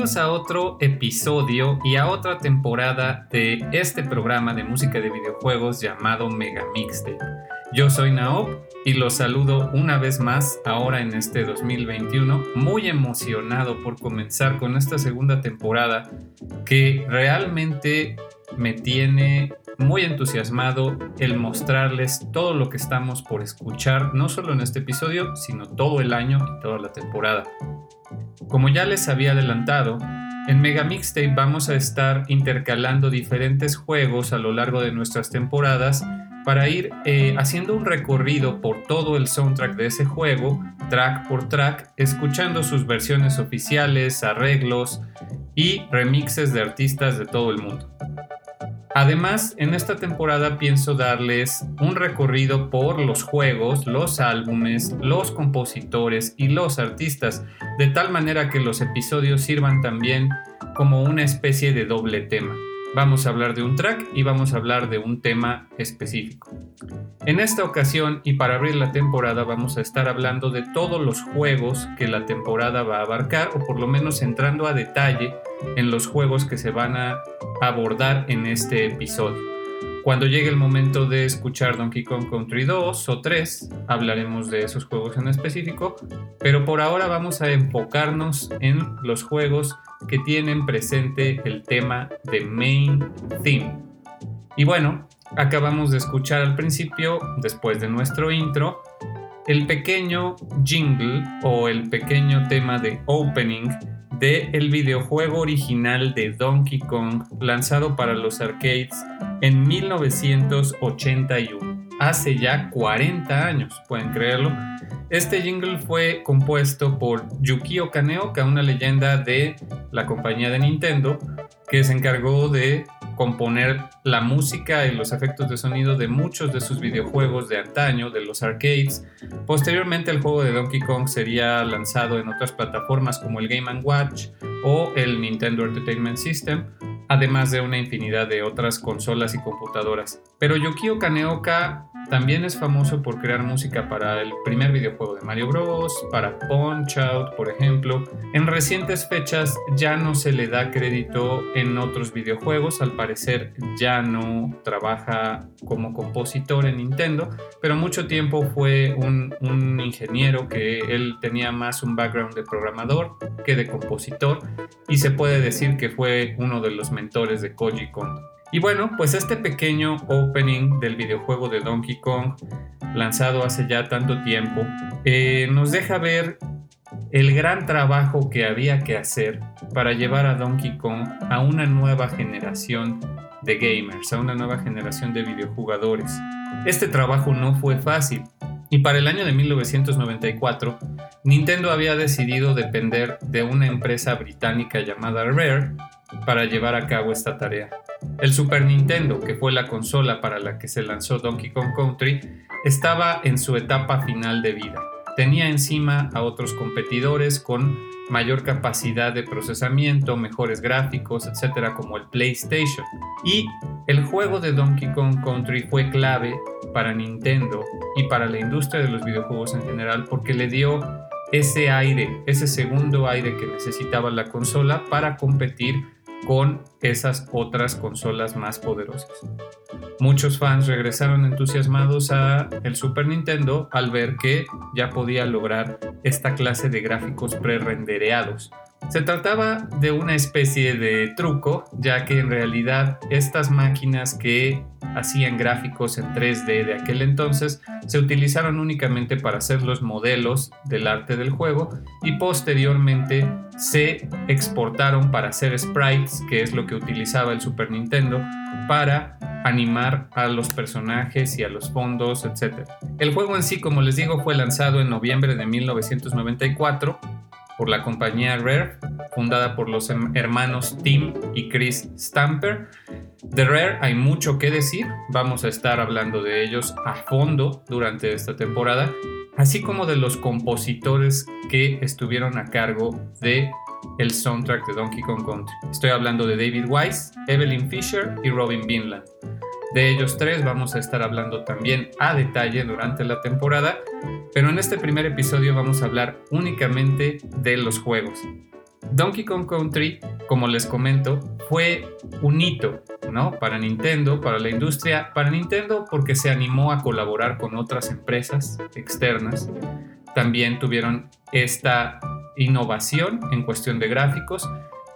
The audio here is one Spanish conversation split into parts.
Bienvenidos a otro episodio y a otra temporada de este programa de música de videojuegos llamado Mega Mixtape. Yo soy Naop y los saludo una vez más ahora en este 2021, muy emocionado por comenzar con esta segunda temporada que realmente me tiene muy entusiasmado el mostrarles todo lo que estamos por escuchar, no solo en este episodio, sino todo el año y toda la temporada. Como ya les había adelantado, en Mega Mixtape vamos a estar intercalando diferentes juegos a lo largo de nuestras temporadas para ir eh, haciendo un recorrido por todo el soundtrack de ese juego, track por track, escuchando sus versiones oficiales, arreglos y remixes de artistas de todo el mundo. Además, en esta temporada pienso darles un recorrido por los juegos, los álbumes, los compositores y los artistas, de tal manera que los episodios sirvan también como una especie de doble tema. Vamos a hablar de un track y vamos a hablar de un tema específico. En esta ocasión y para abrir la temporada vamos a estar hablando de todos los juegos que la temporada va a abarcar o por lo menos entrando a detalle en los juegos que se van a abordar en este episodio. Cuando llegue el momento de escuchar Donkey Kong Country 2 o 3, hablaremos de esos juegos en específico, pero por ahora vamos a enfocarnos en los juegos que tienen presente el tema de Main Theme. Y bueno, acabamos de escuchar al principio, después de nuestro intro, el pequeño jingle o el pequeño tema de opening de videojuego original de Donkey Kong lanzado para los arcades en 1981. Hace ya 40 años, pueden creerlo. Este jingle fue compuesto por Yukio Kaneoka, una leyenda de la compañía de Nintendo, que se encargó de componer la música y los efectos de sonido de muchos de sus videojuegos de antaño, de los arcades. Posteriormente el juego de Donkey Kong sería lanzado en otras plataformas como el Game ⁇ Watch o el Nintendo Entertainment System, además de una infinidad de otras consolas y computadoras. Pero Yukio Kaneoka también es famoso por crear música para el primer videojuego de Mario Bros, para Punch Out, por ejemplo. En recientes fechas ya no se le da crédito en otros videojuegos, al parecer ya no trabaja como compositor en Nintendo, pero mucho tiempo fue un, ingeniero que él tenía más un background de programador que de compositor y se puede decir que fue uno de los mentores de Koji Kondo. Y bueno, pues este pequeño opening del videojuego de Donkey Kong, lanzado hace ya tanto tiempo, eh, nos deja ver el gran trabajo que había que hacer para llevar a Donkey Kong a una nueva generación de gamers, a una nueva generación de videojugadores. Este trabajo no fue fácil y para el año de 1994 Nintendo había decidido depender de una empresa británica llamada Rare para llevar a cabo esta tarea. El Super Nintendo, que fue la consola para la que se lanzó Donkey Kong Country, estaba en su etapa final de vida. Tenía encima a otros competidores con mayor capacidad de procesamiento, mejores gráficos, etcétera, como el PlayStation. Y el juego de Donkey Kong Country fue clave para Nintendo y para la industria de los videojuegos en general porque le dio ese aire, ese segundo aire que necesitaba la consola para competir con esas otras consolas más poderosas. Muchos fans regresaron entusiasmados a el Super Nintendo al ver que ya podía lograr esta clase de gráficos pre-rendereados. Se trataba de una especie de truco, ya que en realidad estas máquinas que hacían gráficos en 3D de aquel entonces se utilizaron únicamente para hacer los modelos del arte del juego y posteriormente se exportaron para hacer sprites, que es lo que utilizaba el Super Nintendo, para animar a los personajes y a los fondos, etc. El juego en sí, como les digo, fue lanzado en noviembre de 1994 por la compañía Rare, fundada por los hermanos Tim y Chris Stamper. De Rare hay mucho que decir, vamos a estar hablando de ellos a fondo durante esta temporada, así como de los compositores que estuvieron a cargo de el soundtrack de Donkey Kong Country. Estoy hablando de David Wise, Evelyn Fisher y Robin Vinland. De ellos tres vamos a estar hablando también a detalle durante la temporada, pero en este primer episodio vamos a hablar únicamente de los juegos. Donkey Kong Country, como les comento, fue un hito, ¿no? Para Nintendo, para la industria, para Nintendo porque se animó a colaborar con otras empresas externas. También tuvieron esta innovación en cuestión de gráficos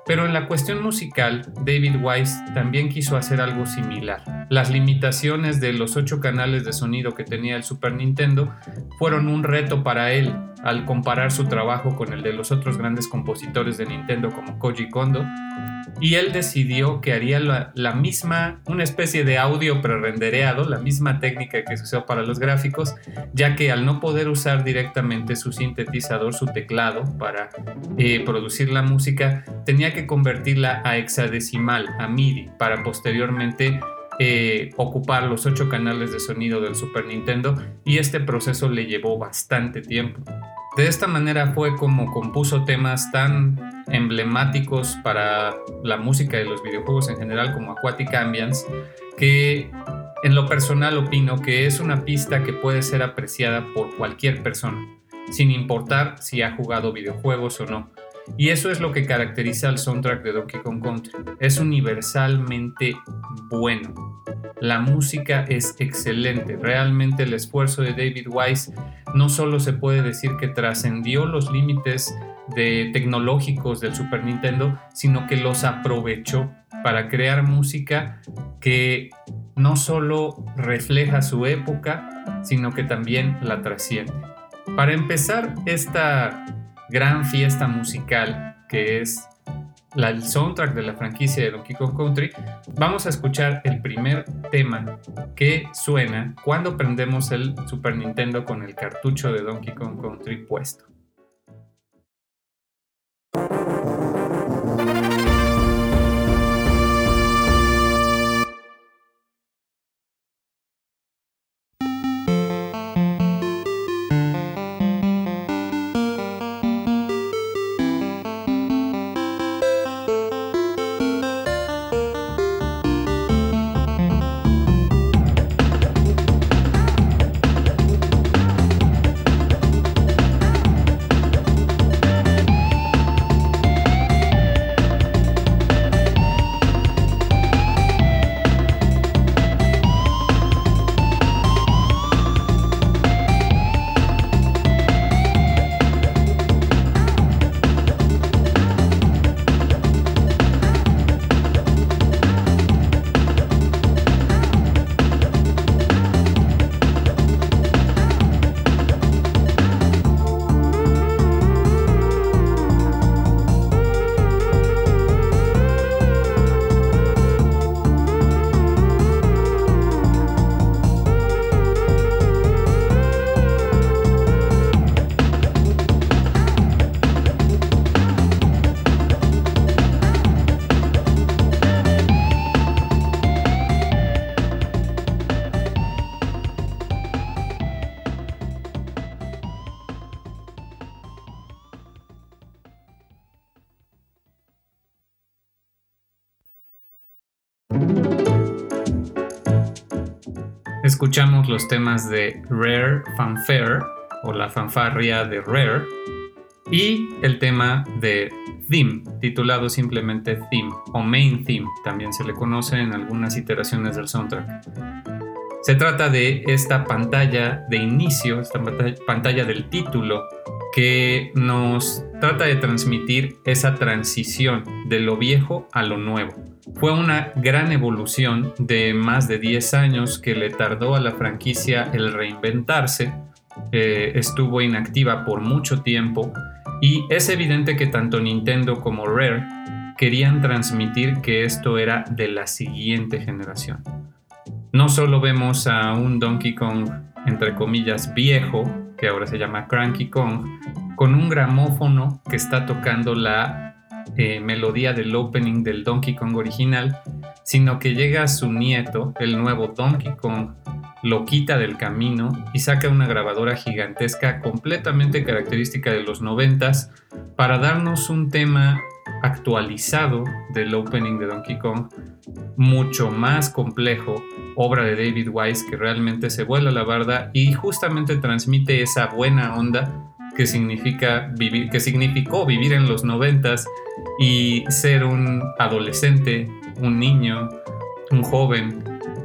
pero en la cuestión musical, David Wise también quiso hacer algo similar. Las limitaciones de los ocho canales de sonido que tenía el Super Nintendo fueron un reto para él al comparar su trabajo con el de los otros grandes compositores de Nintendo como Koji Kondo, y él decidió que haría la, misma, una especie de audio prerendereado, la misma técnica que se usó para los gráficos, ya que al no poder usar directamente su sintetizador, su teclado para eh, producir la música, tenía que convertirla a hexadecimal, a MIDI, para posteriormente eh, ocupar los ocho canales de sonido del Super Nintendo y este proceso le llevó bastante tiempo. De esta manera fue como compuso temas tan emblemáticos para la música de los videojuegos en general como Aquatic Ambience, que en lo personal opino que es una pista que puede ser apreciada por cualquier persona, sin importar si ha jugado videojuegos o no. Y eso es lo que caracteriza al soundtrack de Donkey Kong Country. Es universalmente bueno. La música es excelente. Realmente el esfuerzo de David Wise no solo se puede decir que trascendió los límites de tecnológicos del Super Nintendo, sino que los aprovechó para crear música que no solo refleja su época, sino que también la trasciende. Para empezar esta gran fiesta musical que es la, el soundtrack de la franquicia de Donkey Kong Country, vamos a escuchar el primer tema que suena cuando prendemos el Super Nintendo con el cartucho de Donkey Kong Country puesto. Escuchamos los temas de Rare Fanfare o la fanfarria de Rare y el tema de Theme, titulado simplemente Theme o Main Theme, también se le conoce en algunas iteraciones del soundtrack. Se trata de esta pantalla de inicio, esta pantalla del título, que nos trata de transmitir esa transición de lo viejo a lo nuevo. Fue una gran evolución de más de 10 años que le tardó a la franquicia el reinventarse. Eh, estuvo inactiva por mucho tiempo y es evidente que tanto Nintendo como Rare querían transmitir que esto era de la siguiente generación. No solo vemos a un Donkey Kong, entre comillas, viejo, que ahora se llama Cranky Kong, con un gramófono que está tocando la eh, melodía del opening del Donkey Kong original, sino que llega su nieto, el nuevo Donkey Kong, lo quita del camino y saca una grabadora gigantesca completamente característica de los noventas para darnos un tema actualizado del opening de Donkey Kong, mucho más complejo, obra de David Wise que realmente se vuela la barda y justamente transmite esa buena onda que significa vivir, que significó vivir en los noventas y ser un adolescente, un niño, un joven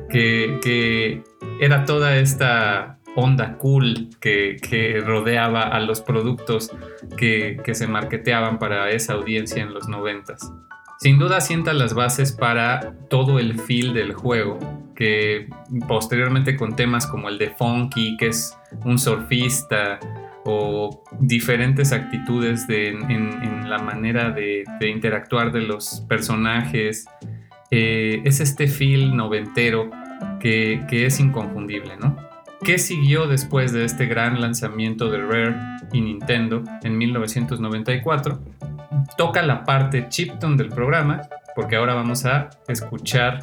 que, que era toda esta onda cool que, rodeaba a los productos que, se marketeaban para esa audiencia en los noventas. Sin duda sienta las bases para todo el feel del juego, que posteriormente con temas como el de Funky, que es un surfista, o diferentes actitudes en, la manera de, interactuar de los personajes, eh, es este feel noventero que, que es inconfundible, ¿no? ¿Qué siguió después de este gran lanzamiento de Rare y Nintendo en 1994? Toca la parte chiptune del programa, porque ahora vamos a escuchar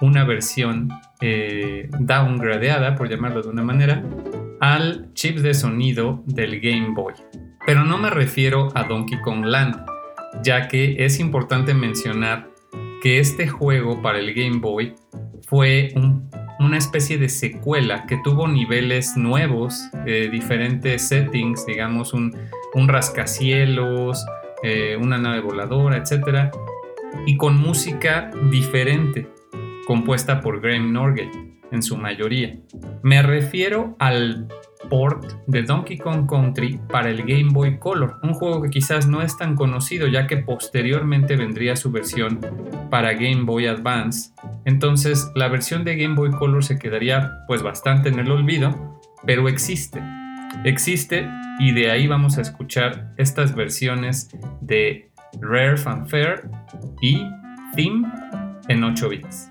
una versión eh, downgradeada, por llamarlo de una manera, al chip de sonido del Game Boy. Pero no me refiero a Donkey Kong Land, ya que es importante mencionar que este juego para el Game Boy fue un una especie de secuela que tuvo niveles nuevos, eh, diferentes settings, digamos un, rascacielos, eh, una nave voladora, etc. Y con música diferente, compuesta por Graham Norgate en su mayoría. Me refiero al port de Donkey Kong Country para el Game Boy Color, un juego que quizás no es tan conocido ya que posteriormente vendría su versión para Game Boy Advance. Entonces la versión de Game Boy Color se quedaría pues bastante en el olvido, pero existe. Existe y de ahí vamos a escuchar estas versiones de Rare Fanfare y Theme en 8 bits.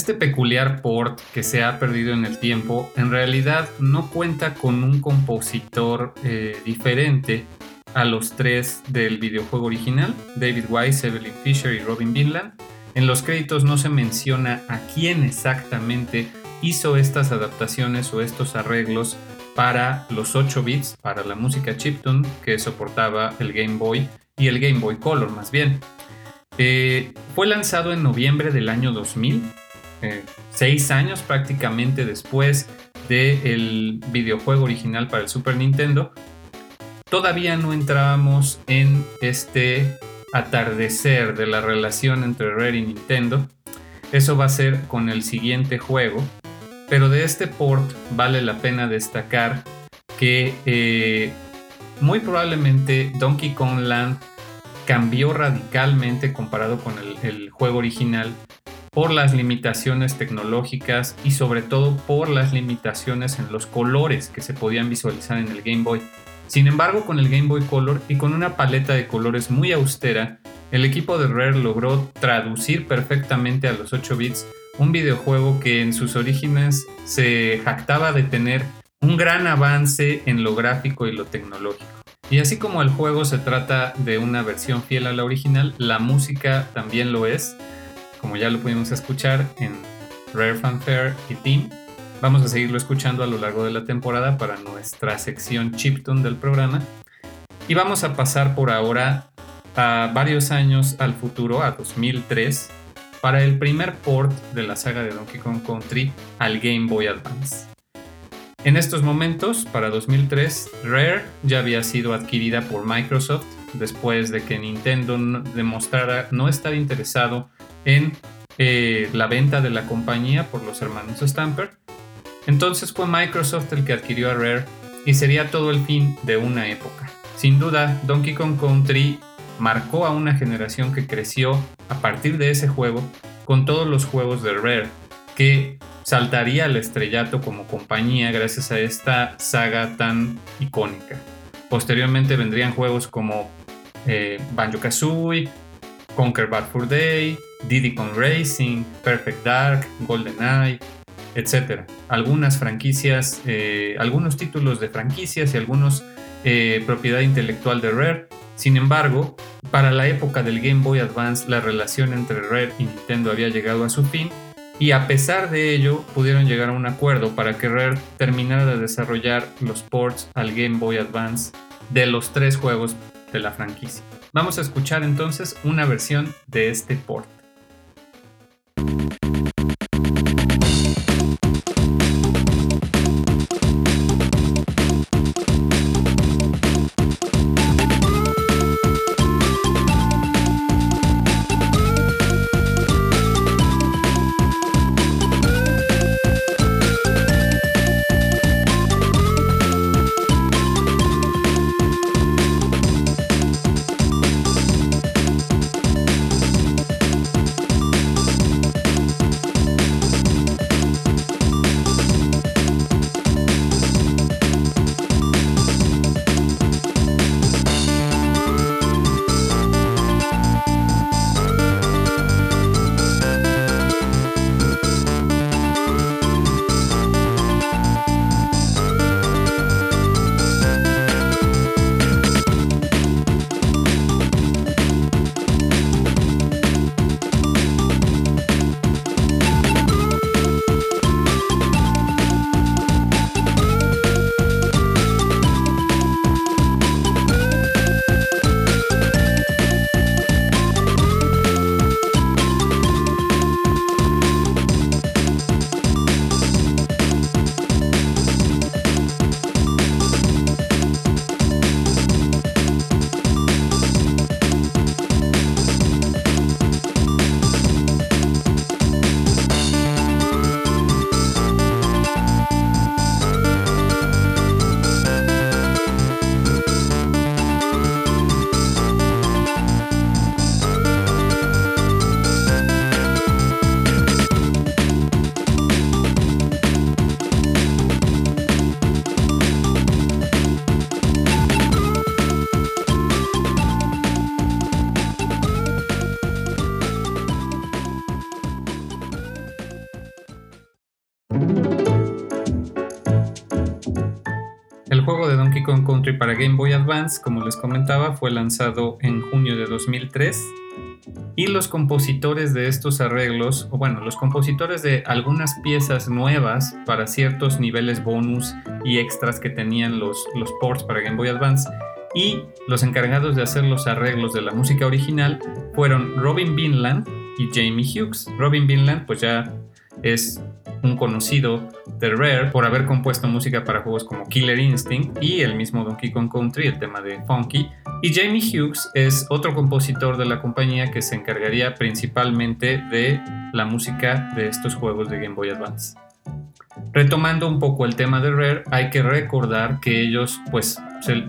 Este peculiar port que se ha perdido en el tiempo en realidad no cuenta con un compositor eh, diferente a los tres del videojuego original, David Wise, Evelyn Fisher y Robin Vinland. En los créditos no se menciona a quién exactamente hizo estas adaptaciones o estos arreglos para los 8 bits, para la música chiptune que soportaba el Game Boy y el Game Boy Color más bien. Eh, fue lanzado en noviembre del año 2000 eh, seis años prácticamente después del videojuego original para el Super Nintendo, todavía no entrábamos en este atardecer de la relación entre Rare y Nintendo. Eso va a ser con el siguiente juego, pero de este port vale la pena destacar que eh, muy probablemente Donkey Kong Land cambió radicalmente comparado con el, juego original por las limitaciones tecnológicas y sobre todo por las limitaciones en los colores que se podían visualizar en el Game Boy. Sin embargo, con el Game Boy Color y con una paleta de colores muy austera, el equipo de Rare logró traducir perfectamente a los 8 bits un videojuego que en sus orígenes se jactaba de tener un gran avance en lo gráfico y lo tecnológico. Y así como el juego se trata de una versión fiel a la original, la música también lo es, como ya lo pudimos escuchar en Rare Fanfare y Team. Vamos a seguirlo escuchando a lo largo de la temporada para nuestra sección Chiptune del programa. Y vamos a pasar por ahora a varios años al futuro, a 2003, para el primer port de la saga de Donkey Kong Country al Game Boy Advance. En estos momentos, para 2003, Rare ya había sido adquirida por Microsoft después de que Nintendo demostrara no estar interesado en eh, la venta de la compañía por los hermanos Stamper. Entonces fue Microsoft el que adquirió a Rare y sería todo el fin de una época. Sin duda, Donkey Kong Country marcó a una generación que creció a partir de ese juego con todos los juegos de Rare, que saltaría al estrellato como compañía gracias a esta saga tan icónica. Posteriormente vendrían juegos como eh, Banjo Kazooie, Conquer Bad Fur Day, Diddy Kong Racing, Perfect Dark, GoldenEye, etc. Algunas franquicias, eh, algunos títulos de franquicias y algunos eh, propiedad intelectual de Rare. Sin embargo, para la época del Game Boy Advance la relación entre Rare y Nintendo había llegado a su fin y a pesar de ello pudieron llegar a un acuerdo para que Rare terminara de desarrollar los ports al Game Boy Advance de los tres juegos de la franquicia. Vamos a escuchar entonces una versión de este port. Para Game Boy Advance, como les comentaba, fue lanzado en junio de 2003 y los compositores de estos arreglos, o bueno, los compositores de algunas piezas nuevas para ciertos niveles bonus y extras que tenían los, los ports para Game Boy Advance, y los encargados de hacer los arreglos de la música original fueron Robin Vinland y Jamie Hughes. Robin Vinland, pues ya es un conocido de Rare por haber compuesto música para juegos como Killer Instinct y el mismo Donkey Kong Country, el tema de Funky. Y Jamie Hughes es otro compositor de la compañía que se encargaría principalmente de la música de estos juegos de Game Boy Advance. Retomando un poco el tema de Rare, hay que recordar que ellos pues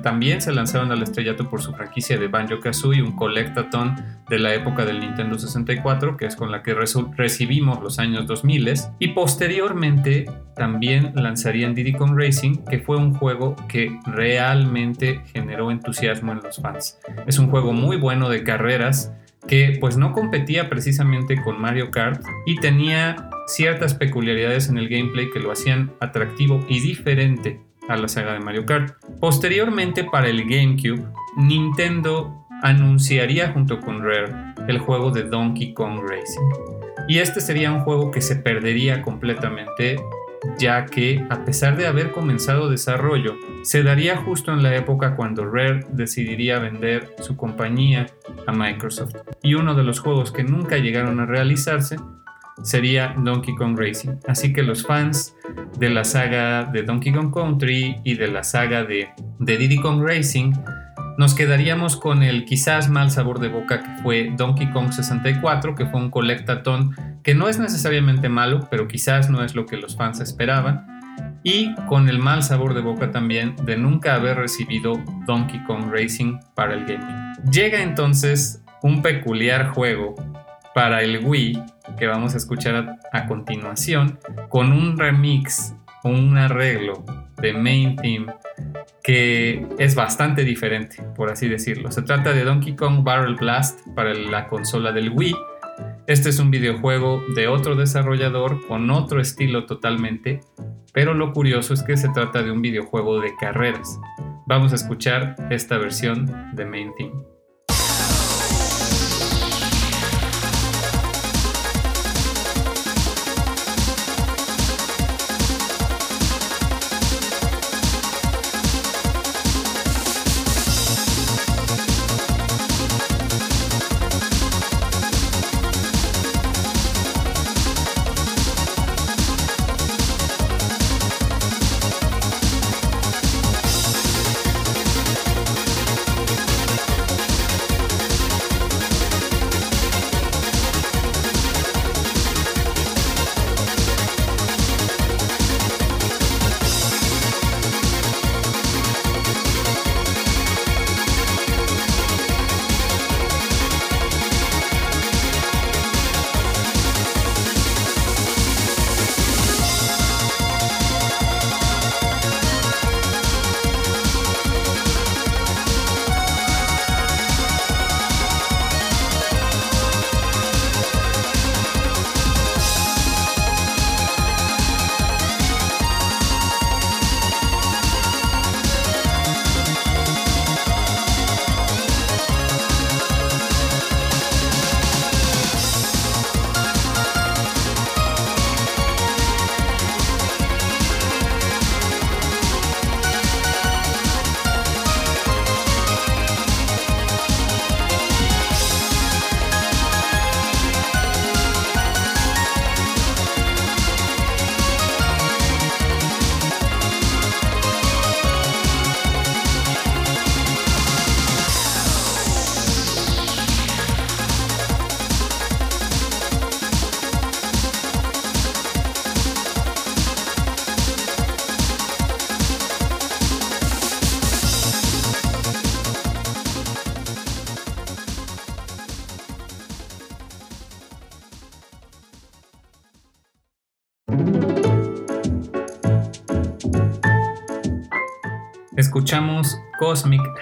también se lanzaron al estrellato por su franquicia de Banjo-Kazooie, un collectathon de la época del Nintendo 64, que es con la que recibimos los años 2000, y posteriormente también lanzarían Diddy Kong Racing, que fue un juego que realmente generó entusiasmo en los fans. Es un juego muy bueno de carreras, que pues no competía precisamente con Mario Kart y tenía ciertas peculiaridades en el gameplay que lo hacían atractivo y diferente a la saga de Mario Kart. Posteriormente para el GameCube, Nintendo anunciaría junto con Rare el juego de Donkey Kong Racing. Y este sería un juego que se perdería completamente ya que a pesar de haber comenzado desarrollo, se daría justo en la época cuando Rare decidiría vender su compañía a Microsoft. Y uno de los juegos que nunca llegaron a realizarse sería Donkey Kong Racing. Así que los fans de la saga de Donkey Kong Country y de la saga de, de Diddy Kong Racing nos quedaríamos con el quizás mal sabor de boca que fue Donkey Kong 64, que fue un collectathon que no es necesariamente malo, pero quizás no es lo que los fans esperaban. Y con el mal sabor de boca también de nunca haber recibido Donkey Kong Racing para el gaming. Llega entonces un peculiar juego para el Wii que vamos a escuchar a, continuación con un remix, un arreglo de main theme que es bastante diferente, por así decirlo. Se trata de Donkey Kong Barrel Blast para la consola del Wii. Este es un videojuego de otro desarrollador con otro estilo totalmente, pero lo curioso es que se trata de un videojuego de carreras. Vamos a escuchar esta versión de Main Theme.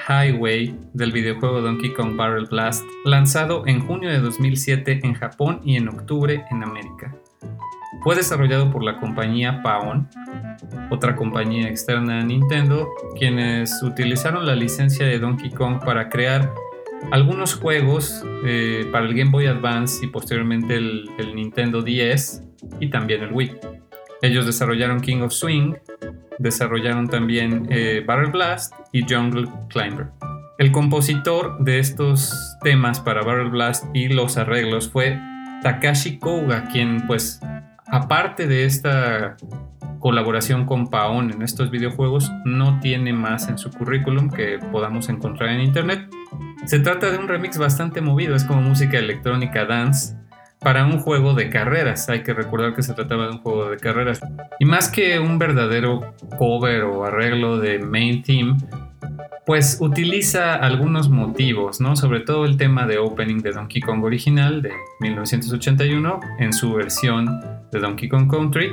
Highway del videojuego Donkey Kong Barrel Blast, lanzado en junio de 2007 en Japón y en octubre en América. Fue desarrollado por la compañía Paon, otra compañía externa a Nintendo, quienes utilizaron la licencia de Donkey Kong para crear algunos juegos eh, para el Game Boy Advance y posteriormente el, el Nintendo 10 y también el Wii. Ellos desarrollaron King of Swing, desarrollaron también eh, Barrel Blast y Jungle Climber. El compositor de estos temas para Barrel Blast y los arreglos fue Takashi Koga, quien pues aparte de esta colaboración con Paon en estos videojuegos, no tiene más en su currículum que podamos encontrar en internet. Se trata de un remix bastante movido, es como música electrónica dance para un juego de carreras. Hay que recordar que se trataba de un juego de carreras. Y más que un verdadero cover o arreglo de main theme, pues utiliza algunos motivos, ¿no? Sobre todo el tema de opening de Donkey Kong original de 1981 en su versión de Donkey Kong Country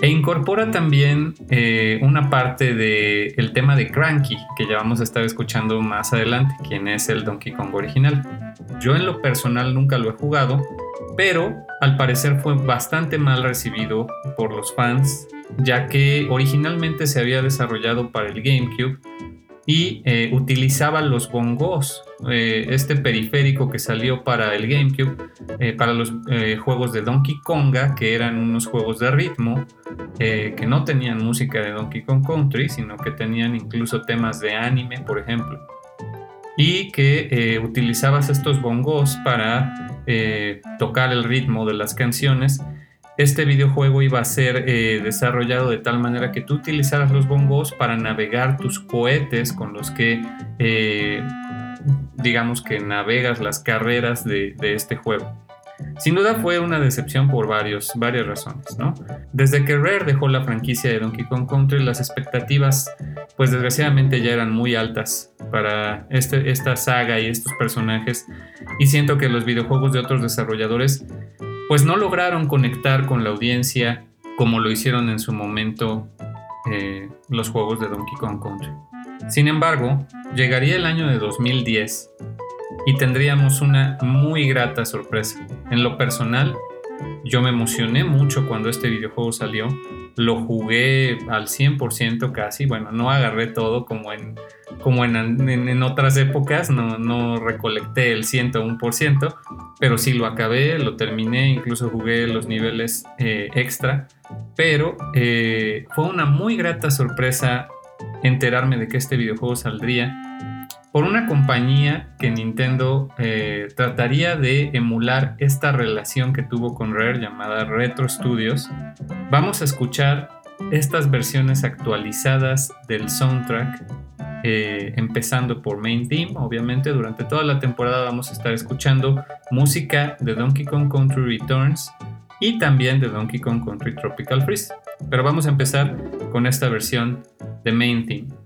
e incorpora también eh, una parte del tema de Cranky, que ya vamos a estar escuchando más adelante, quien es el Donkey Kong original. Yo en lo personal nunca lo he jugado, pero al parecer fue bastante mal recibido por los fans, ya que originalmente se había desarrollado para el GameCube y eh, utilizaba los bongos, eh, este periférico que salió para el GameCube, eh, para los juegos de Donkey Konga, que eran unos juegos de ritmo, que no tenían música de Donkey Kong Country, sino que tenían incluso temas de anime, por ejemplo, y que utilizabas estos bongos para tocar el ritmo de las canciones este videojuego iba a ser eh, desarrollado de tal manera que tú utilizaras los bongos para navegar tus cohetes con los que, eh, digamos que navegas las carreras de, este juego. Sin duda fue una decepción por varios, varias razones, ¿no? Desde que Rare dejó la franquicia de Donkey Kong Country, las expectativas, pues desgraciadamente ya eran muy altas para este, esta saga y estos personajes, y siento que los videojuegos de otros desarrolladores pues no lograron conectar con la audiencia como lo hicieron en su momento eh, los juegos de Donkey Kong Country. Sin embargo, llegaría el año de 2010 y tendríamos una muy grata sorpresa. En lo personal, yo me emocioné mucho cuando este videojuego salió. Lo jugué al 100% casi. Bueno, no agarré todo como en, como en, en, otras épocas. No, recolecté el 101%. Pero sí lo acabé, lo terminé. Incluso jugué los niveles eh, extra. Pero eh, fue una muy grata sorpresa enterarme de que este videojuego saldría por una compañía que Nintendo eh, trataría de emular esta relación que tuvo con Rare llamada Retro Studios, vamos a escuchar estas versiones actualizadas del soundtrack, eh, empezando por Main Theme, obviamente durante toda la temporada vamos a estar escuchando música de Donkey Kong Country Returns y también de Donkey Kong Country Tropical Freeze. Pero vamos a empezar con esta versión de Main Theme.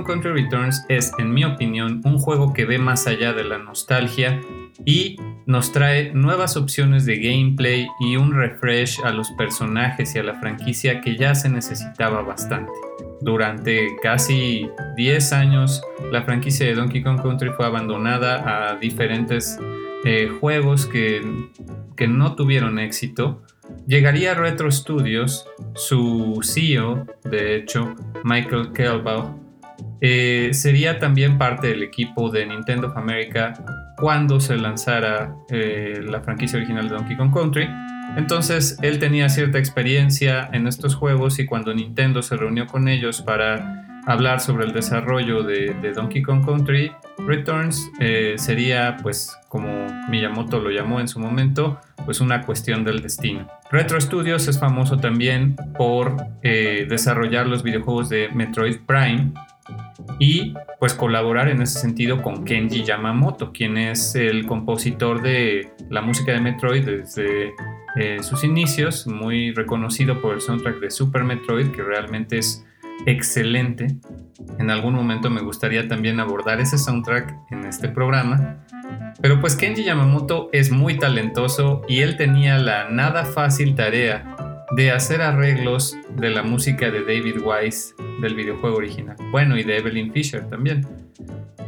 Kong Country Returns es, en mi opinión, un juego que ve más allá de la nostalgia y nos trae nuevas opciones de gameplay y un refresh a los personajes y a la franquicia que ya se necesitaba bastante. Durante casi 10 años, la franquicia de Donkey Kong Country fue abandonada a diferentes eh, juegos que, que no tuvieron éxito. Llegaría a Retro Studios, su CEO, de hecho, Michael Kelbaugh, eh, sería también parte del equipo de Nintendo of America cuando se lanzara eh, la franquicia original de Donkey Kong Country. Entonces él tenía cierta experiencia en estos juegos y cuando Nintendo se reunió con ellos para hablar sobre el desarrollo de, Donkey Kong Country Returns eh, sería pues como Miyamoto lo llamó en su momento pues una cuestión del destino. Retro Studios es famoso también por desarrollar los videojuegos de Metroid Prime y pues colaborar en ese sentido con Kenji Yamamoto, quien es el compositor de la música de Metroid desde eh, sus inicios, muy reconocido por el soundtrack de Super Metroid, que realmente es excelente. En algún momento me gustaría también abordar ese soundtrack en este programa. Pero pues Kenji Yamamoto es muy talentoso y él tenía la nada fácil tarea de hacer arreglos de la música de David Wise del videojuego original. Bueno, y de Evelyn Fisher también.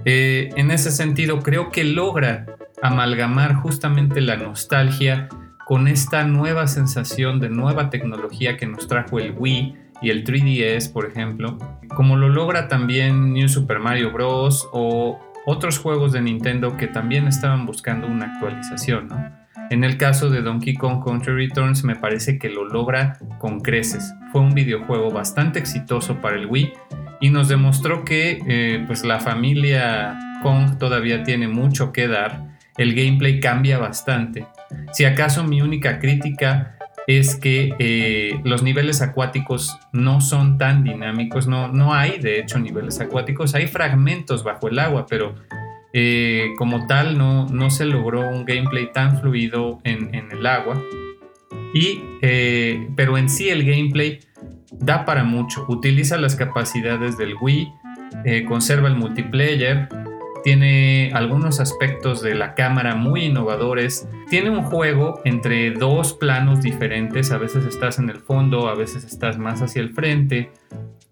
Eh, en ese sentido, creo que logra amalgamar justamente la nostalgia con esta nueva sensación de nueva tecnología que nos trajo el Wii y el 3DS, por ejemplo, como lo logra también New Super Mario Bros. o otros juegos de Nintendo que también estaban buscando una actualización, ¿no? En el caso de Donkey Kong Country Returns me parece que lo logra con creces. Fue un videojuego bastante exitoso para el Wii y nos demostró que eh, pues la familia Kong todavía tiene mucho que dar. El gameplay cambia bastante. Si acaso mi única crítica es que eh, los niveles acuáticos no son tan dinámicos, no, no hay de hecho niveles acuáticos, hay fragmentos bajo el agua, pero eh, como tal no, no, se logró un gameplay tan fluido en, el agua. Y, eh, pero en sí el gameplay da para mucho. Utiliza las capacidades del Wii, eh, conserva el multiplayer, tiene algunos aspectos de la cámara muy innovadores. Tiene un juego entre dos planos diferentes. A veces estás en el fondo, a veces estás más hacia el frente.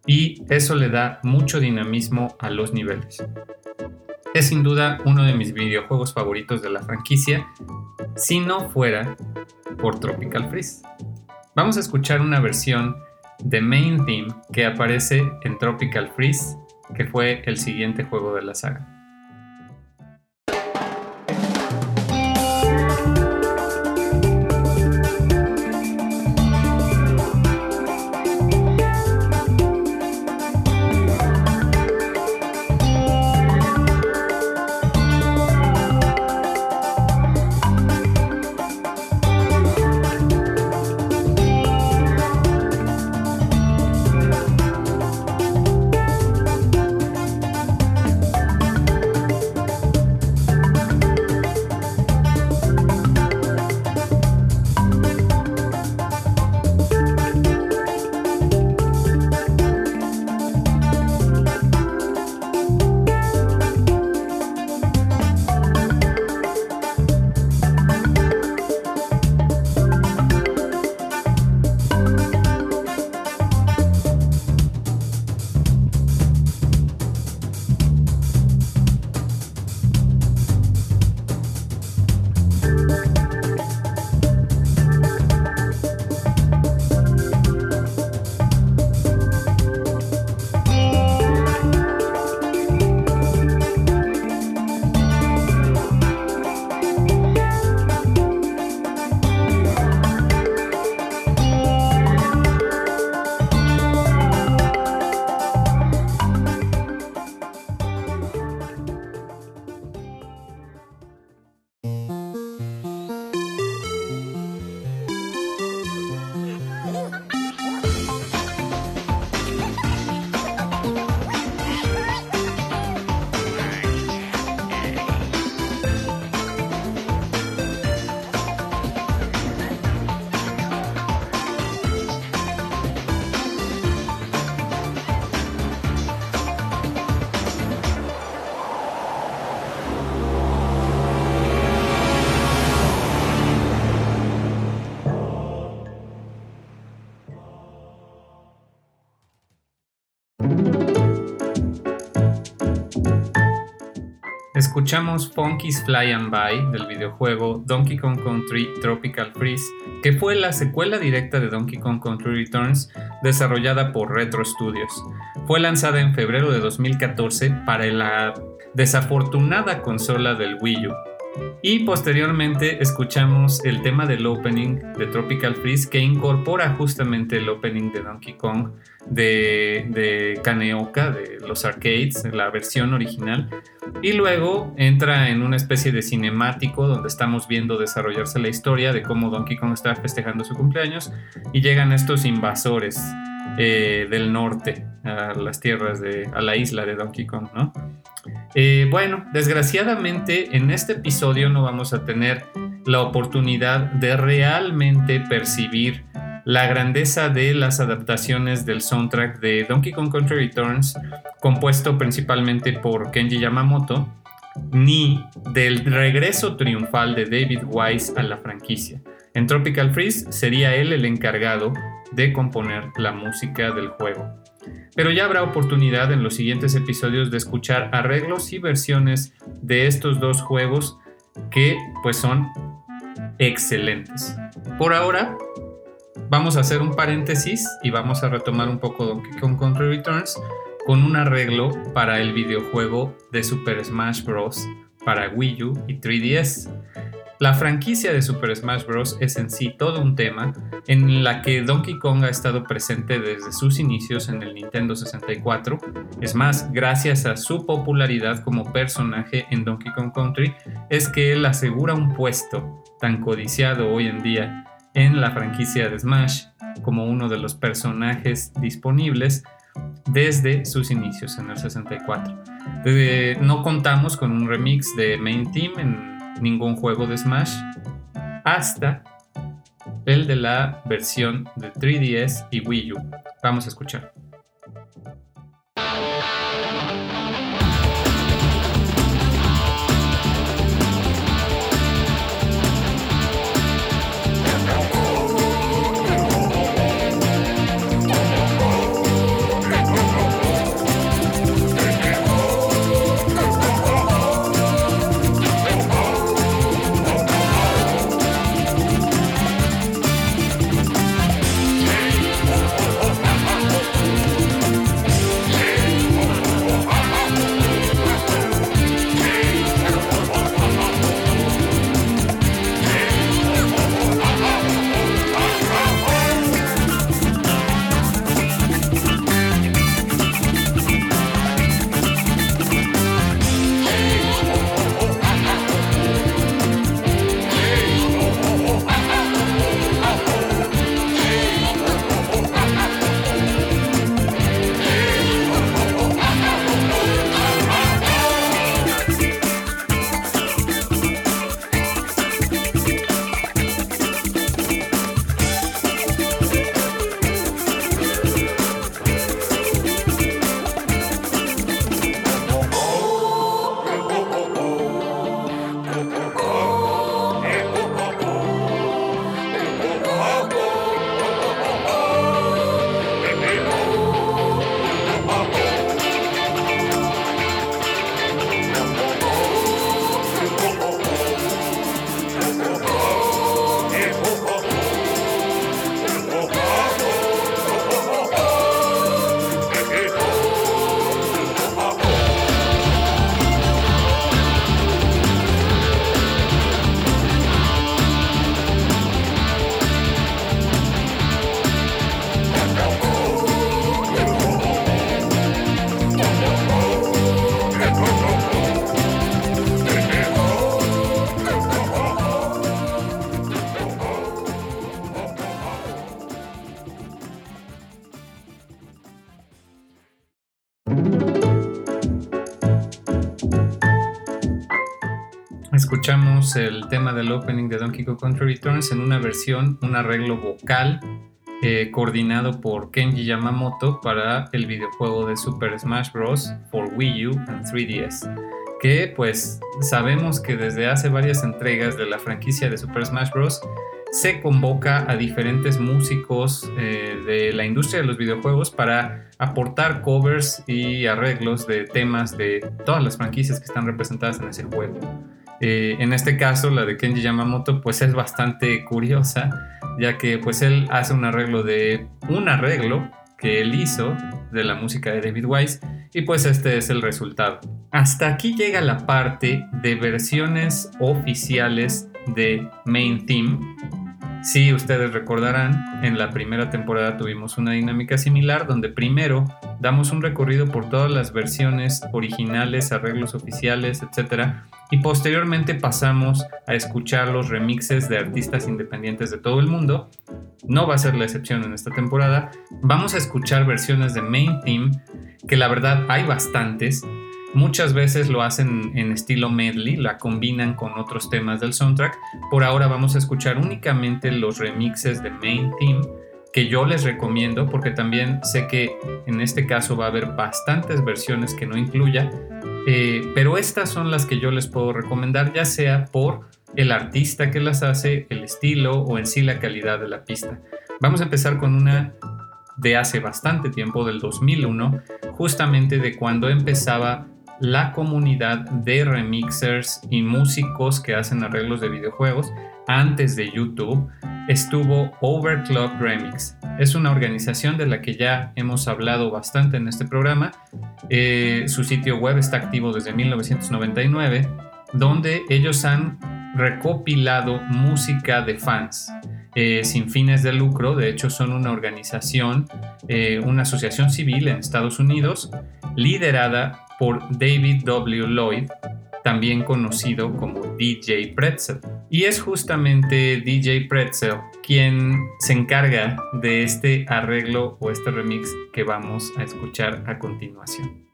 Y eso le da mucho dinamismo a los niveles. Es sin duda uno de mis videojuegos favoritos de la franquicia, si no fuera por Tropical Freeze. Vamos a escuchar una versión de Main Theme que aparece en Tropical Freeze, que fue el siguiente juego de la saga. Escuchamos Funky's Fly and By del videojuego Donkey Kong Country Tropical Freeze, que fue la secuela directa de Donkey Kong Country Returns desarrollada por Retro Studios. Fue lanzada en febrero de 2014 para la desafortunada consola del Wii U. Y posteriormente escuchamos el tema del opening de Tropical Freeze que incorpora justamente el opening de Donkey Kong de, de Kaneoka, de los arcades, la versión original. Y luego entra en una especie de cinemático donde estamos viendo desarrollarse la historia de cómo Donkey Kong está festejando su cumpleaños y llegan estos invasores eh, del norte a las tierras de, a la isla de Donkey Kong, ¿no? Eh, bueno, desgraciadamente en este episodio no vamos a tener la oportunidad de realmente percibir la grandeza de las adaptaciones del soundtrack de Donkey Kong Country Returns, compuesto principalmente por Kenji Yamamoto, ni del regreso triunfal de David Wise a la franquicia. En Tropical Freeze sería él el encargado de componer la música del juego. Pero ya habrá oportunidad en los siguientes episodios de escuchar arreglos y versiones de estos dos juegos que pues son excelentes. Por ahora vamos a hacer un paréntesis y vamos a retomar un poco Donkey Kong Country Returns con un arreglo para el videojuego de Super Smash Bros. para Wii U y 3DS. La franquicia de Super Smash Bros. es en sí todo un tema en la que Donkey Kong ha estado presente desde sus inicios en el Nintendo 64. Es más, gracias a su popularidad como personaje en Donkey Kong Country, es que él asegura un puesto tan codiciado hoy en día en la franquicia de Smash como uno de los personajes disponibles desde sus inicios en el 64. no contamos con un remix de Main Team en ningún juego de Smash hasta el de la versión de 3DS y Wii U. Vamos a escuchar. El tema del opening de Donkey Kong Country Returns en una versión, un arreglo vocal eh, coordinado por Kenji Yamamoto para el videojuego de Super Smash Bros. for Wii U and 3DS. Que pues sabemos que desde hace varias entregas de la franquicia de Super Smash Bros. se convoca a diferentes músicos eh, de la industria de los videojuegos para aportar covers y arreglos de temas de todas las franquicias que están representadas en ese juego. Eh, en este caso, la de Kenji Yamamoto, pues es bastante curiosa, ya que pues él hace un arreglo de un arreglo que él hizo de la música de David Wise y pues este es el resultado. Hasta aquí llega la parte de versiones oficiales de Main Theme. Si ustedes recordarán, en la primera temporada tuvimos una dinámica similar donde primero damos un recorrido por todas las versiones originales, arreglos oficiales, etc. Y posteriormente pasamos a escuchar los remixes de artistas independientes de todo el mundo. No va a ser la excepción en esta temporada. Vamos a escuchar versiones de Main Theme, que la verdad hay bastantes. Muchas veces lo hacen en estilo medley, la combinan con otros temas del soundtrack. Por ahora vamos a escuchar únicamente los remixes de Main Theme que yo les recomiendo porque también sé que en este caso va a haber bastantes versiones que no incluya, eh, pero estas son las que yo les puedo recomendar ya sea por el artista que las hace, el estilo o en sí la calidad de la pista. Vamos a empezar con una de hace bastante tiempo, del 2001, justamente de cuando empezaba la comunidad de remixers y músicos que hacen arreglos de videojuegos antes de YouTube estuvo Overclock Remix. Es una organización de la que ya hemos hablado bastante en este programa. Eh, su sitio web está activo desde 1999, donde ellos han recopilado música de fans. Eh, sin fines de lucro, de hecho son una organización, eh, una asociación civil en Estados Unidos, liderada por David W. Lloyd, también conocido como DJ Pretzel. Y es justamente DJ Pretzel quien se encarga de este arreglo o este remix que vamos a escuchar a continuación.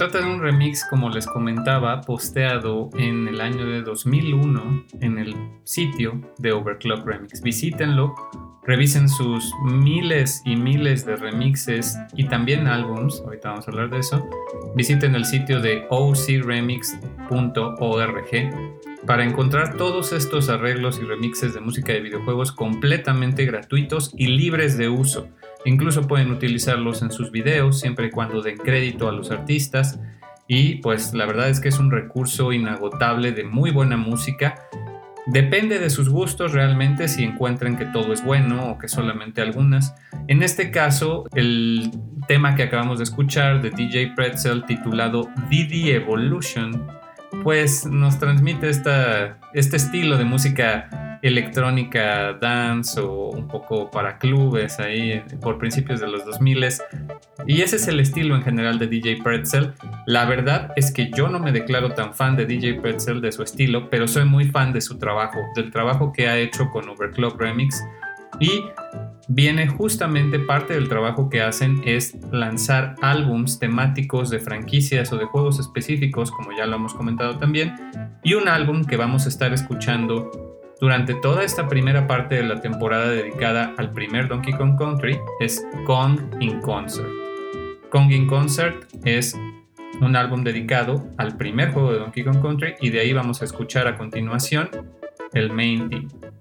Trata de un remix, como les comentaba, posteado en el año de 2001 en el sitio de Overclock Remix. Visítenlo, revisen sus miles y miles de remixes y también álbums, ahorita vamos a hablar de eso. Visiten el sitio de ocremix.org para encontrar todos estos arreglos y remixes de música de videojuegos completamente gratuitos y libres de uso. Incluso pueden utilizarlos en sus videos siempre y cuando den crédito a los artistas. Y pues la verdad es que es un recurso inagotable de muy buena música. Depende de sus gustos realmente si encuentran que todo es bueno o que solamente algunas. En este caso, el tema que acabamos de escuchar de DJ Pretzel titulado Didi Evolution, pues nos transmite esta, este estilo de música electrónica dance o un poco para clubes ahí por principios de los 2000 y ese es el estilo en general de DJ Pretzel. La verdad es que yo no me declaro tan fan de DJ Pretzel de su estilo, pero soy muy fan de su trabajo, del trabajo que ha hecho con Overclock Remix y viene justamente parte del trabajo que hacen es lanzar álbums temáticos de franquicias o de juegos específicos, como ya lo hemos comentado también, y un álbum que vamos a estar escuchando durante toda esta primera parte de la temporada dedicada al primer Donkey Kong Country es Kong in Concert. Kong in Concert es un álbum dedicado al primer juego de Donkey Kong Country y de ahí vamos a escuchar a continuación el main theme.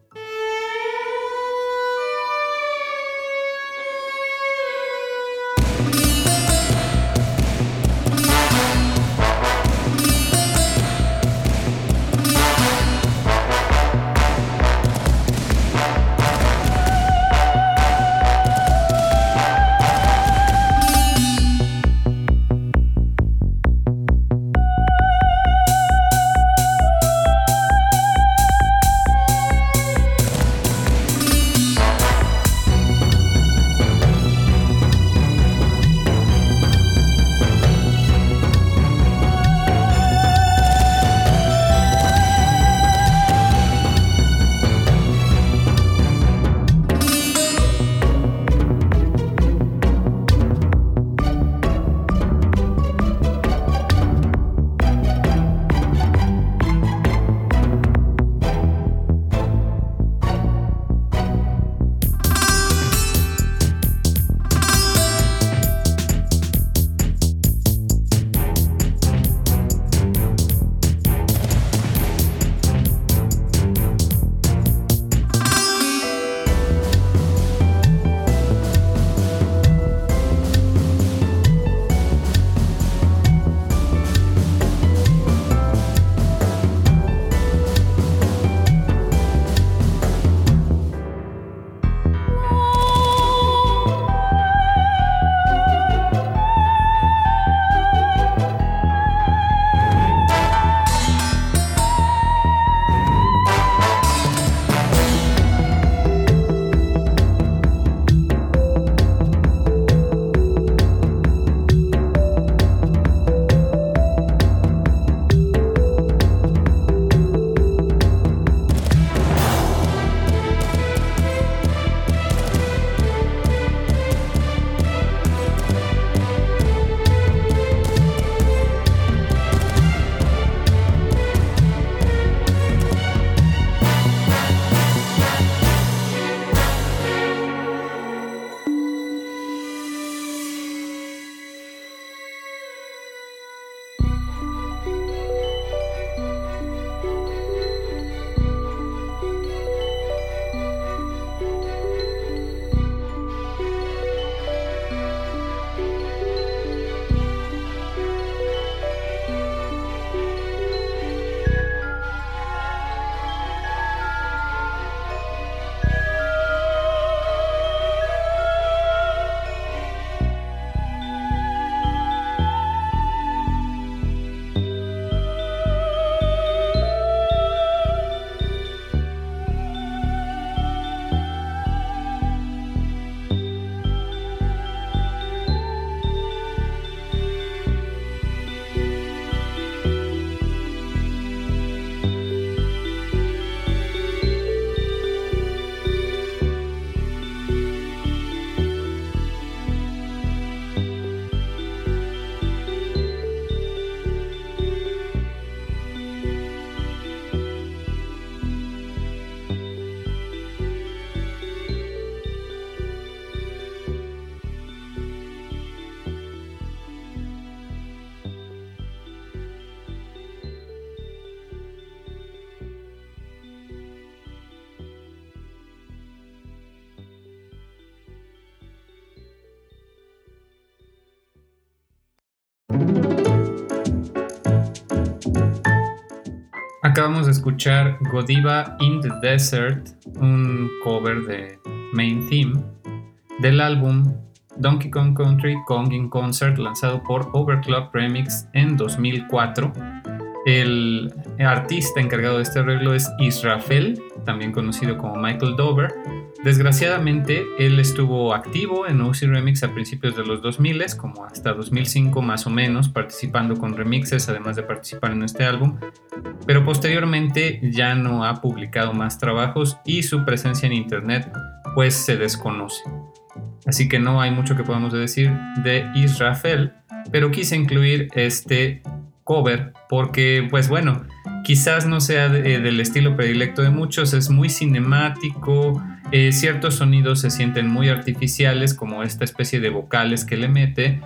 Acabamos de escuchar Godiva in the Desert, un cover de Main Theme del álbum Donkey Kong Country Kong in Concert lanzado por Overclock Remix en 2004. El artista encargado de este arreglo es Israfel, también conocido como Michael Dover. Desgraciadamente, él estuvo activo en OC Remix a principios de los 2000, como hasta 2005 más o menos, participando con remixes, además de participar en este álbum, pero posteriormente ya no ha publicado más trabajos y su presencia en Internet pues se desconoce. Así que no hay mucho que podamos decir de Israfel, pero quise incluir este cover porque, pues bueno, quizás no sea eh, del estilo predilecto de muchos, es muy cinemático, eh, ciertos sonidos se sienten muy artificiales, como esta especie de vocales que le mete,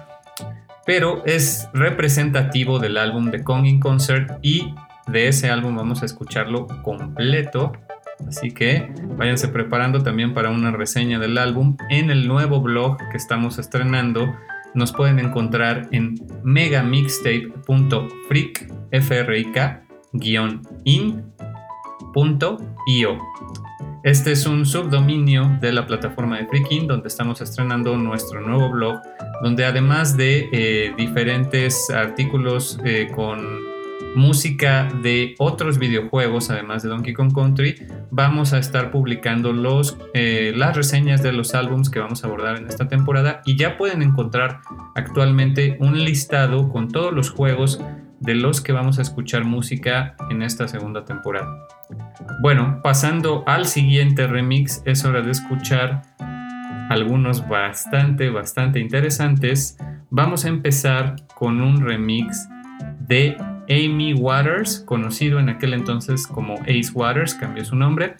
pero es representativo del álbum de Kong in Concert y de ese álbum vamos a escucharlo completo Así que váyanse preparando también para una reseña del álbum en el nuevo blog que estamos estrenando. Nos pueden encontrar en megamixtape.freak-in.io. Este es un subdominio de la plataforma de Freakin donde estamos estrenando nuestro nuevo blog, donde además de eh, diferentes artículos eh, con música de otros videojuegos, además de Donkey Kong Country, vamos a estar publicando los, eh, las reseñas de los álbums que vamos a abordar en esta temporada. Y ya pueden encontrar actualmente un listado con todos los juegos de los que vamos a escuchar música en esta segunda temporada. Bueno, pasando al siguiente remix, es hora de escuchar algunos bastante, bastante interesantes. Vamos a empezar con un remix de Amy Waters, conocido en aquel entonces como Ace Waters, cambió su nombre,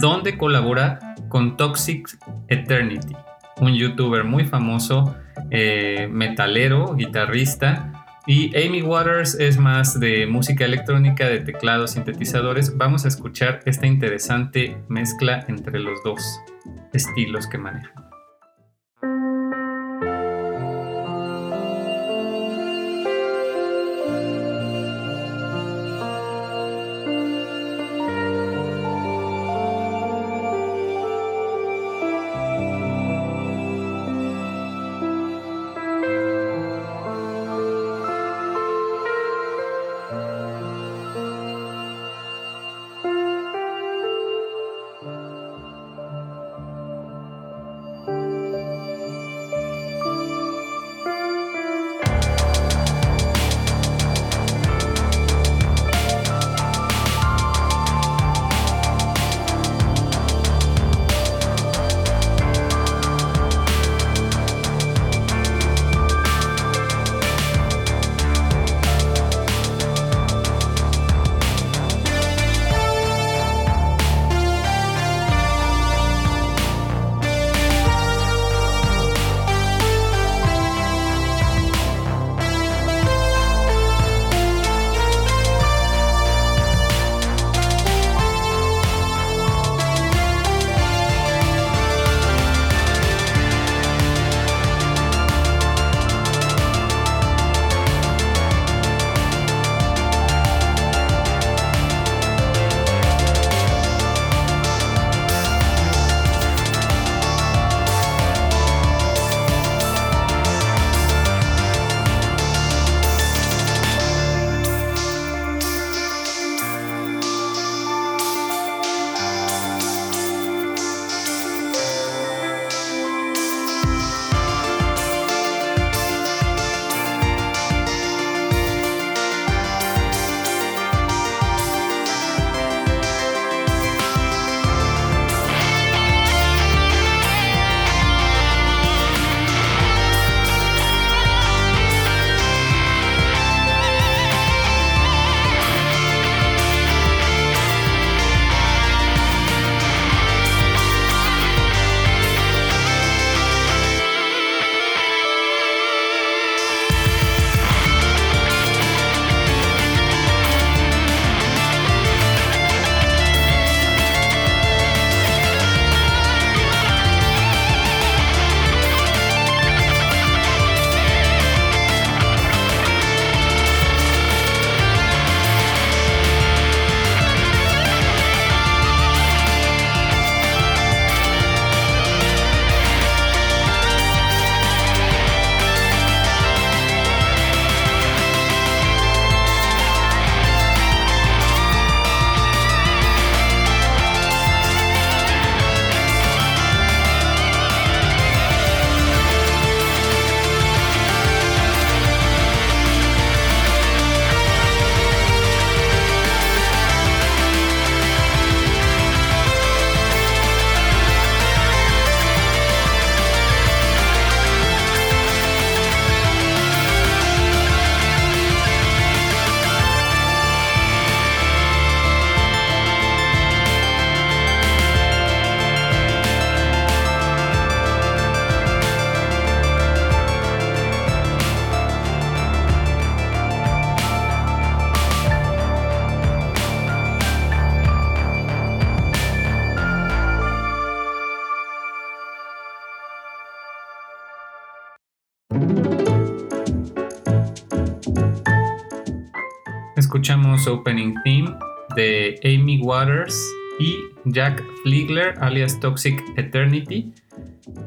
donde colabora con Toxic Eternity, un youtuber muy famoso, eh, metalero, guitarrista. Y Amy Waters es más de música electrónica, de teclados, sintetizadores. Vamos a escuchar esta interesante mezcla entre los dos estilos que maneja. Escuchamos Opening Theme de Amy Waters y Jack Fligler, alias Toxic Eternity,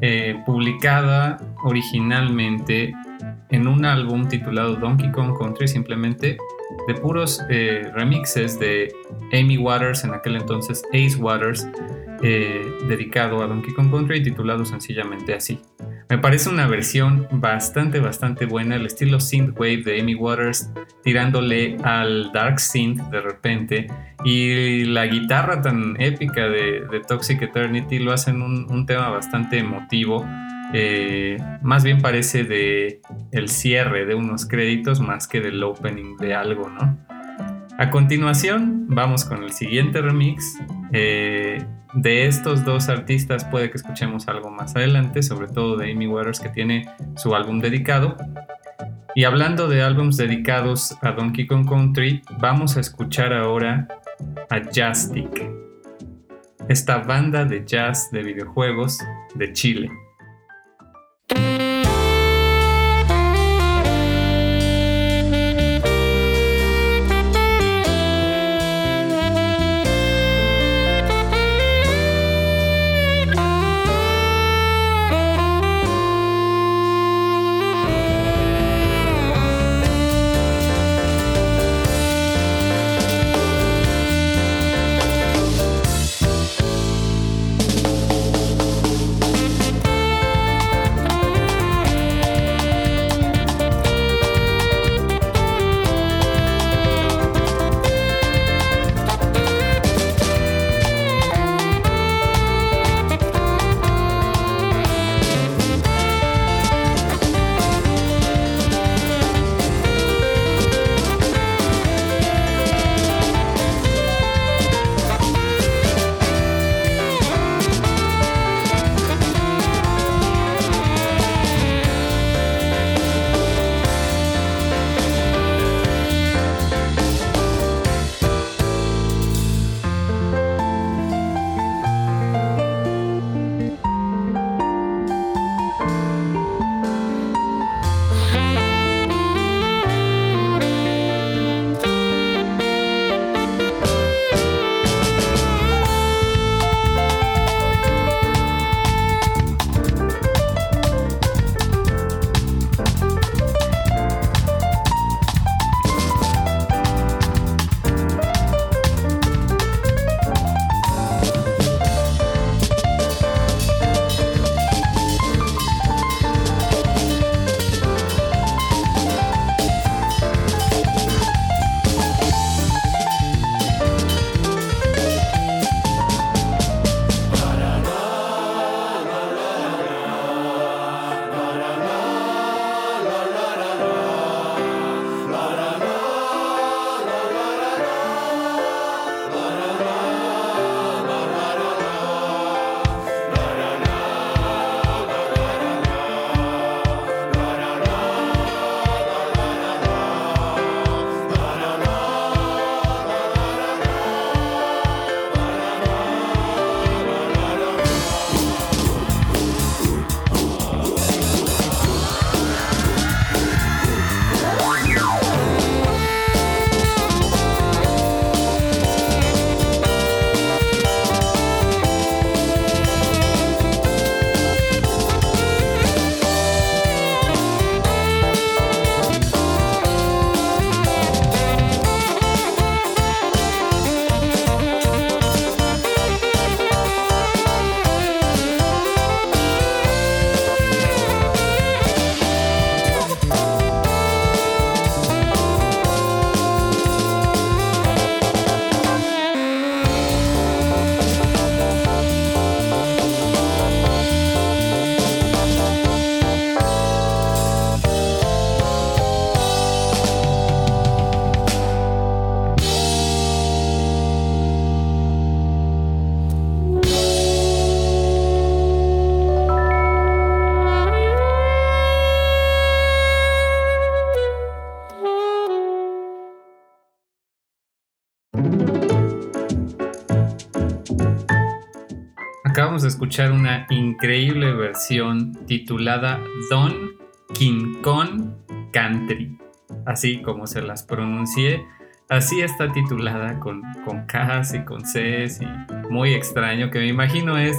eh, publicada originalmente en un álbum titulado Donkey Kong Country, simplemente de puros eh, remixes de Amy Waters, en aquel entonces Ace Waters, eh, dedicado a Donkey Kong Country, titulado sencillamente así. Me parece una versión bastante, bastante buena, el estilo synthwave de Amy Waters, tirándole al dark synth de repente, y la guitarra tan épica de, Toxic Eternity lo hacen un, tema bastante emotivo. Eh, más bien parece de el cierre de unos créditos más que del opening de algo, ¿no? A continuación, vamos con el siguiente remix. Eh, de estos dos artistas puede que escuchemos algo más adelante, sobre todo de Amy Waters que tiene su álbum dedicado. Y hablando de álbums dedicados a Donkey Kong Country, vamos a escuchar ahora a Jazztic, esta banda de jazz de videojuegos de Chile. Escuchar una increíble versión titulada Don King Kong Country, así como se las pronuncié. así está titulada con, con Ks y con Cs y muy extraño, que me imagino es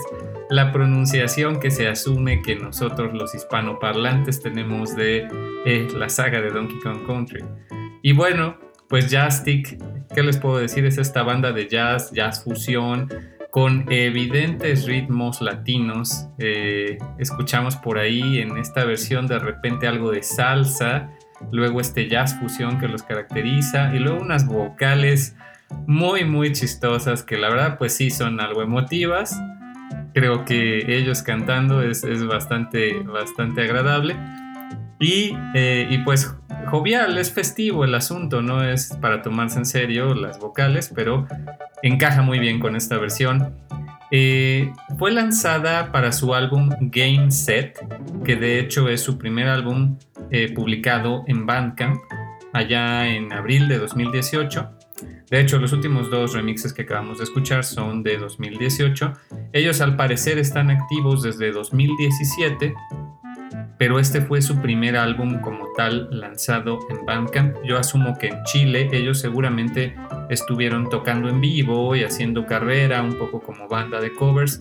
la pronunciación que se asume que nosotros los hispanoparlantes tenemos de eh, la saga de Donkey Kong Country. Y bueno, pues Jazzstick, ¿qué les puedo decir? Es esta banda de jazz, jazz fusión, con evidentes ritmos latinos. Eh, escuchamos por ahí en esta versión de repente algo de salsa, luego este jazz fusión que los caracteriza y luego unas vocales muy muy chistosas que la verdad pues sí son algo emotivas. Creo que ellos cantando es, bastante, bastante agradable. Y, eh, y pues jovial, es festivo el asunto, no es para tomarse en serio las vocales, pero encaja muy bien con esta versión. Eh, fue lanzada para su álbum Game Set, que de hecho es su primer álbum eh, publicado en Bandcamp, allá en abril de 2018. De hecho, los últimos dos remixes que acabamos de escuchar son de 2018. Ellos al parecer están activos desde 2017 pero este fue su primer álbum como tal lanzado en Bandcamp. Yo asumo que en Chile ellos seguramente estuvieron tocando en vivo y haciendo carrera, un poco como banda de covers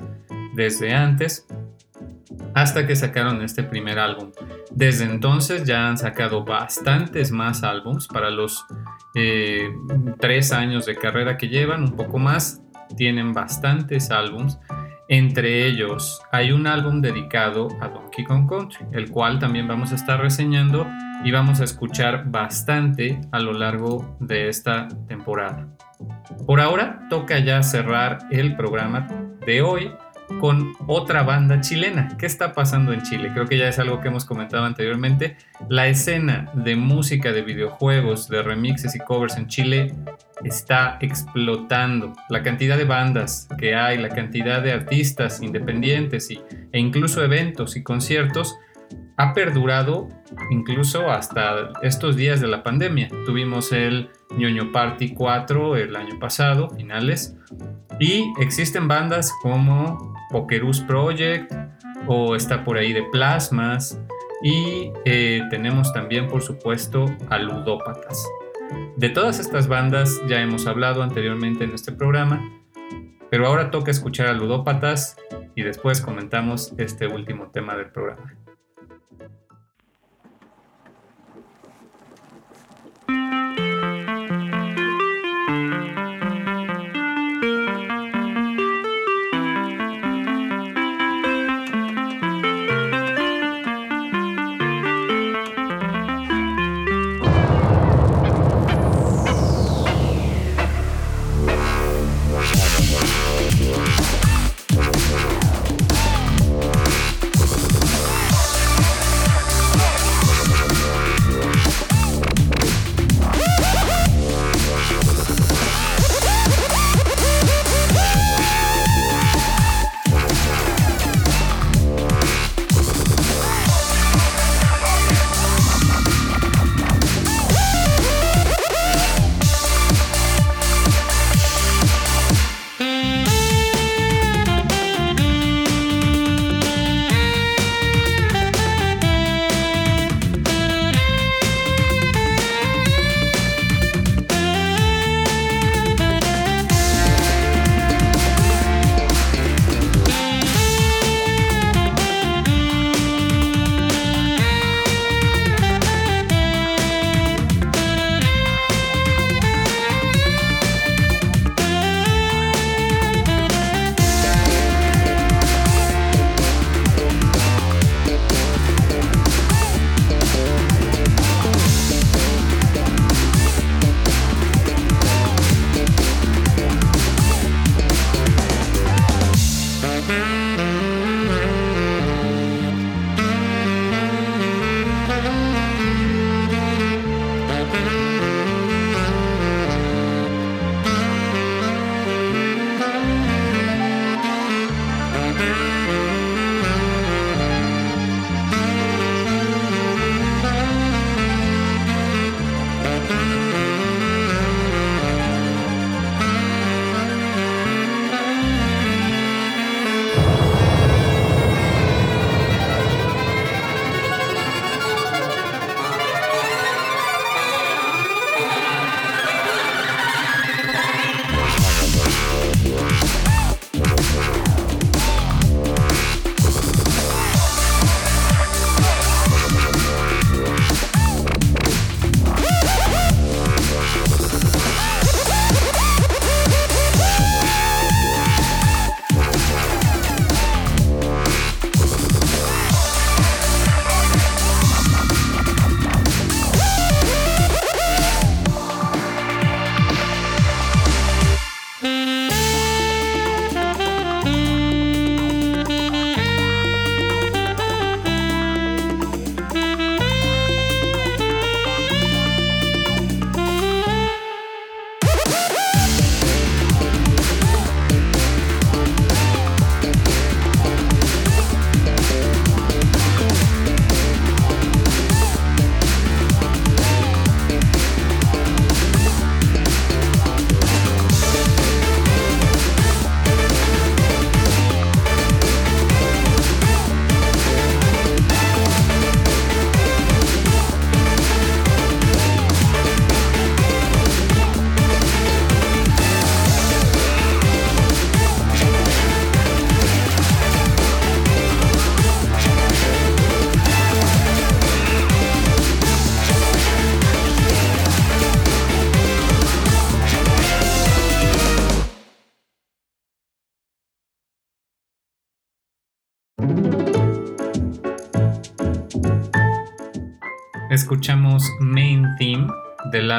desde antes, hasta que sacaron este primer álbum. Desde entonces ya han sacado bastantes más álbums para los eh, tres años de carrera que llevan, un poco más, tienen bastantes álbums. Entre ellos hay un álbum dedicado a Donkey Kong Country, el cual también vamos a estar reseñando y vamos a escuchar bastante a lo largo de esta temporada. Por ahora toca ya cerrar el programa de hoy con otra banda chilena. ¿Qué está pasando en Chile? Creo que ya es algo que hemos comentado anteriormente. La escena de música de videojuegos, de remixes y covers en Chile está explotando. La cantidad de bandas que hay, la cantidad de artistas independientes y, e incluso eventos y conciertos ha perdurado incluso hasta estos días de la pandemia. Tuvimos el ñoño Party 4 el año pasado, finales, y existen bandas como Pokerus Project o está por ahí de Plasmas y eh, tenemos también por supuesto a Ludópatas. De todas estas bandas ya hemos hablado anteriormente en este programa, pero ahora toca escuchar a Ludópatas y después comentamos este último tema del programa.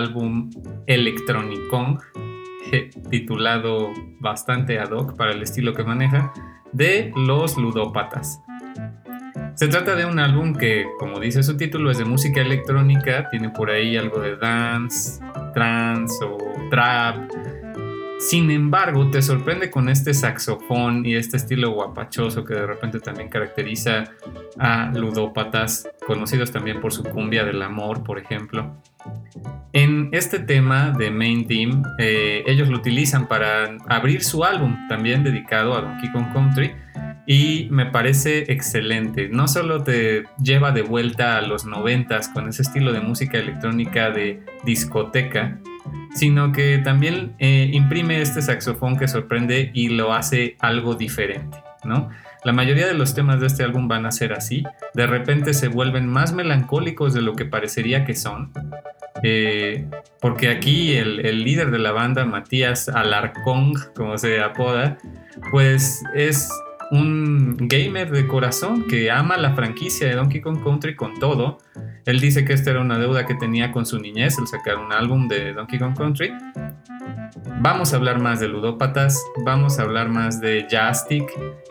Álbum Electronicon, titulado bastante ad hoc para el estilo que maneja, de Los Ludópatas. Se trata de un álbum que, como dice su título, es de música electrónica, tiene por ahí algo de dance, trance o trap. Sin embargo, te sorprende con este saxofón y este estilo guapachoso que de repente también caracteriza a ludópatas, conocidos también por su cumbia del amor, por ejemplo. En este tema de Main Theme, eh, ellos lo utilizan para abrir su álbum, también dedicado a Donkey Kong Country, y me parece excelente. No solo te lleva de vuelta a los noventas con ese estilo de música electrónica de discoteca, sino que también eh, imprime este saxofón que sorprende y lo hace algo diferente, ¿no? La mayoría de los temas de este álbum van a ser así. De repente se vuelven más melancólicos de lo que parecería que son. Eh, porque aquí el, el, líder de la banda, Matías Alarcón, como se apoda, pues es un gamer de corazón que ama la franquicia de Donkey Kong Country con todo. Él dice que esta era una deuda que tenía con su niñez, el sacar un álbum de Donkey Kong Country. Vamos a hablar más de ludópatas, vamos a hablar más de Jastic,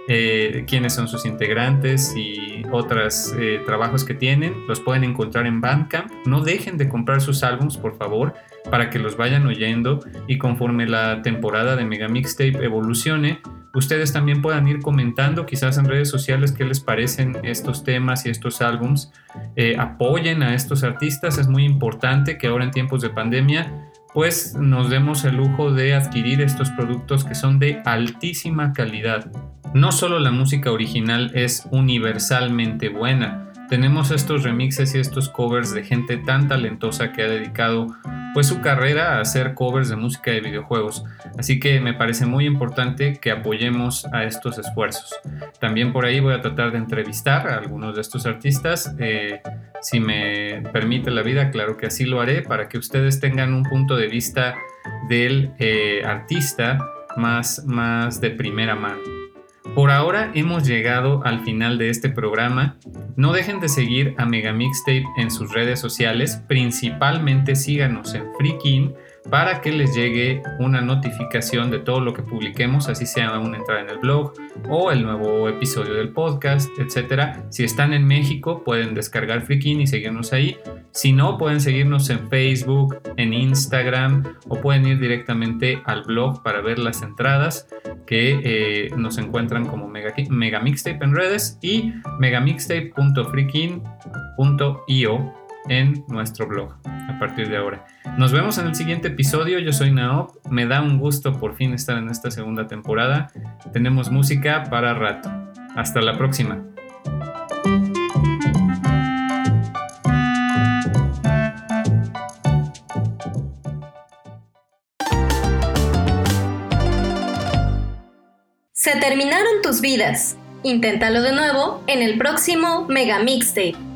eh, quiénes son sus integrantes y otros eh, trabajos que tienen. Los pueden encontrar en Bandcamp. No dejen de comprar sus álbums, por favor, para que los vayan oyendo y conforme la temporada de Mega Mixtape evolucione, ustedes también puedan ir comentando quizás en redes sociales qué les parecen estos temas y estos álbums. Eh, apoyen a estos artistas, es muy importante que ahora en tiempos de pandemia pues nos demos el lujo de adquirir estos productos que son de altísima calidad. No solo la música original es universalmente buena, tenemos estos remixes y estos covers de gente tan talentosa que ha dedicado pues su carrera a hacer covers de música de videojuegos. Así que me parece muy importante que apoyemos a estos esfuerzos. También por ahí voy a tratar de entrevistar a algunos de estos artistas. Eh, si me permite la vida, claro que así lo haré para que ustedes tengan un punto de vista del eh, artista más, más de primera mano. Por ahora hemos llegado al final de este programa. No dejen de seguir a Mega Mixtape en sus redes sociales, principalmente síganos en Freakin para que les llegue una notificación de todo lo que publiquemos, así sea una entrada en el blog o el nuevo episodio del podcast, etc. Si están en México, pueden descargar Freakin y seguirnos ahí. Si no, pueden seguirnos en Facebook, en Instagram o pueden ir directamente al blog para ver las entradas que eh, nos encuentran como Mega, Mixtape en redes y megamixtape.freakin.io en nuestro blog a partir de ahora. Nos vemos en el siguiente episodio. Yo soy Naop. Me da un gusto por fin estar en esta segunda temporada. Tenemos música para rato. Hasta la próxima. Se terminaron tus vidas. Inténtalo de nuevo en el próximo Mega Mixtape.